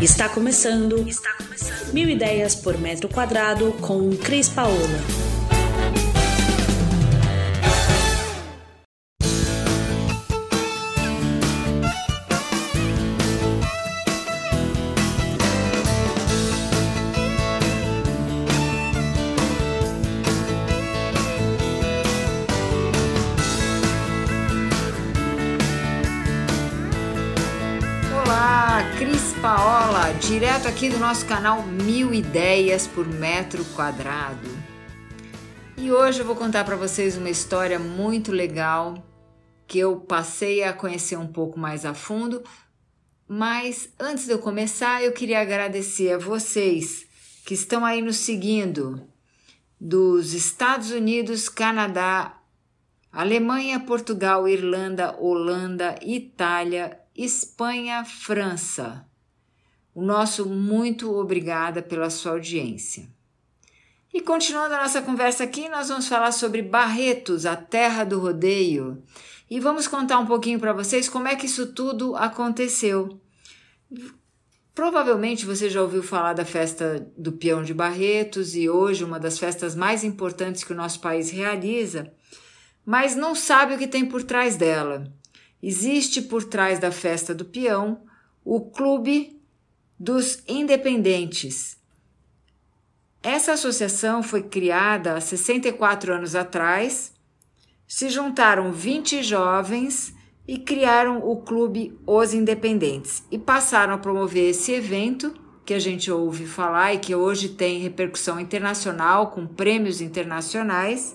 Está começando. Está começando. Mil ideias por metro quadrado com Cris Paola. Direto aqui do nosso canal Mil Ideias por Metro Quadrado. E hoje eu vou contar para vocês uma história muito legal que eu passei a conhecer um pouco mais a fundo. Mas antes de eu começar, eu queria agradecer a vocês que estão aí nos seguindo dos Estados Unidos, Canadá, Alemanha, Portugal, Irlanda, Holanda, Itália, Espanha, França. O nosso muito obrigada pela sua audiência. E continuando a nossa conversa aqui, nós vamos falar sobre Barretos, a terra do rodeio, e vamos contar um pouquinho para vocês como é que isso tudo aconteceu. Provavelmente você já ouviu falar da festa do peão de Barretos e hoje uma das festas mais importantes que o nosso país realiza, mas não sabe o que tem por trás dela. Existe por trás da festa do peão o Clube dos Independentes. Essa associação foi criada há 64 anos atrás. Se juntaram 20 jovens e criaram o Clube Os Independentes e passaram a promover esse evento que a gente ouve falar e que hoje tem repercussão internacional com prêmios internacionais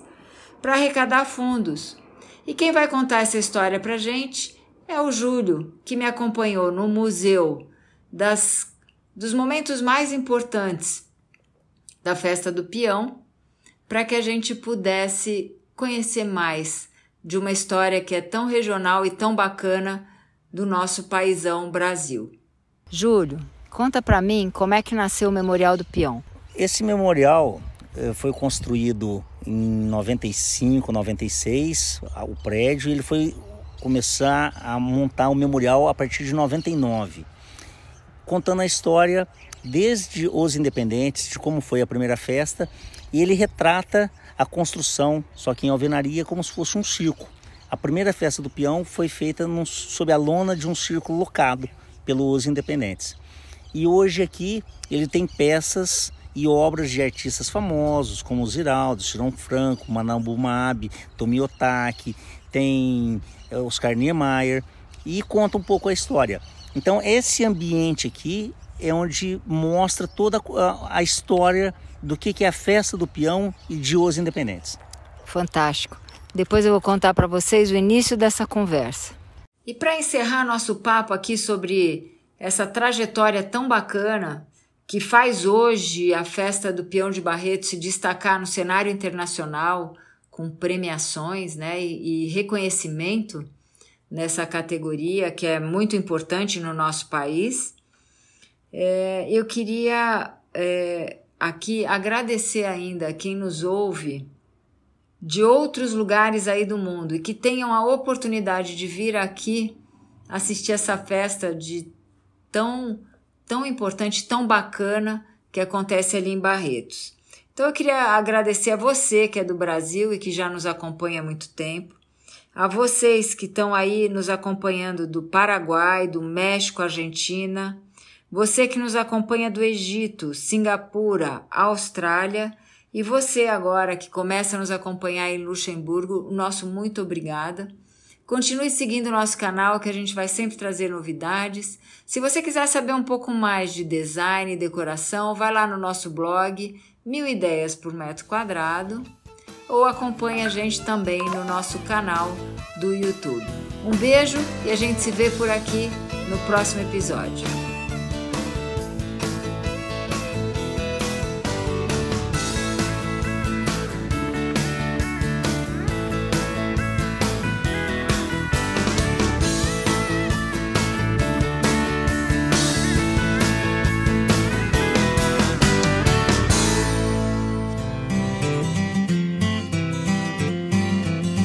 para arrecadar fundos. E quem vai contar essa história para gente é o Júlio, que me acompanhou no museu das dos momentos mais importantes da festa do peão, para que a gente pudesse conhecer mais de uma história que é tão regional e tão bacana do nosso paisão Brasil. Júlio, conta para mim como é que nasceu o Memorial do Peão. Esse memorial foi construído em 95, 96, o prédio, ele foi começar a montar o memorial a partir de 99 contando a história desde os independentes, de como foi a primeira festa, e ele retrata a construção, só que em alvenaria, como se fosse um circo. A primeira festa do peão foi feita num, sob a lona de um circo locado pelos independentes. E hoje aqui ele tem peças e obras de artistas famosos como Ziraldo, Cirão Franco, Manambu Mabe, Tomi Otaki, tem eh, Oscar Niemeyer e conta um pouco a história. Então esse ambiente aqui é onde mostra toda a, história do que, que é a festa do peão e de Os Independentes. Fantástico. Depois eu vou contar para vocês o início dessa conversa. E para encerrar nosso papo aqui sobre essa trajetória tão bacana que faz hoje a festa do peão de Barreto se destacar no cenário internacional com premiações né, e, e reconhecimento, nessa categoria que é muito importante no nosso país. É, eu queria é, aqui agradecer ainda quem nos ouve de outros lugares aí do mundo e que tenham a oportunidade de vir aqui assistir essa festa de tão tão importante, tão bacana que acontece ali em Barretos. Então eu queria agradecer a você que é do Brasil e que já nos acompanha há muito tempo a vocês que estão aí nos acompanhando do Paraguai, do México, Argentina, você que nos acompanha do Egito, Singapura, Austrália e você agora que começa a nos acompanhar em Luxemburgo, nosso muito obrigada. Continue seguindo o nosso canal que a gente vai sempre trazer novidades. Se você quiser saber um pouco mais de design e decoração, vai lá no nosso blog Mil Ideias por Metro Quadrado ou acompanhe a gente também no nosso canal do YouTube. Um beijo e a gente se vê por aqui no próximo episódio.